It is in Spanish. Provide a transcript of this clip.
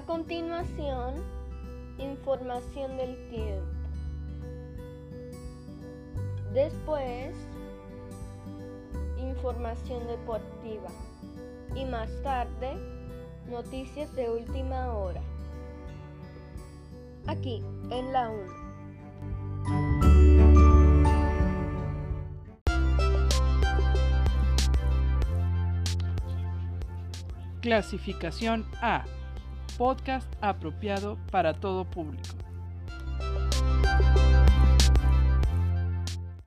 A continuación, información del tiempo. Después, información deportiva. Y más tarde, noticias de última hora. Aquí, en la 1. Clasificación A. Podcast apropiado para todo público.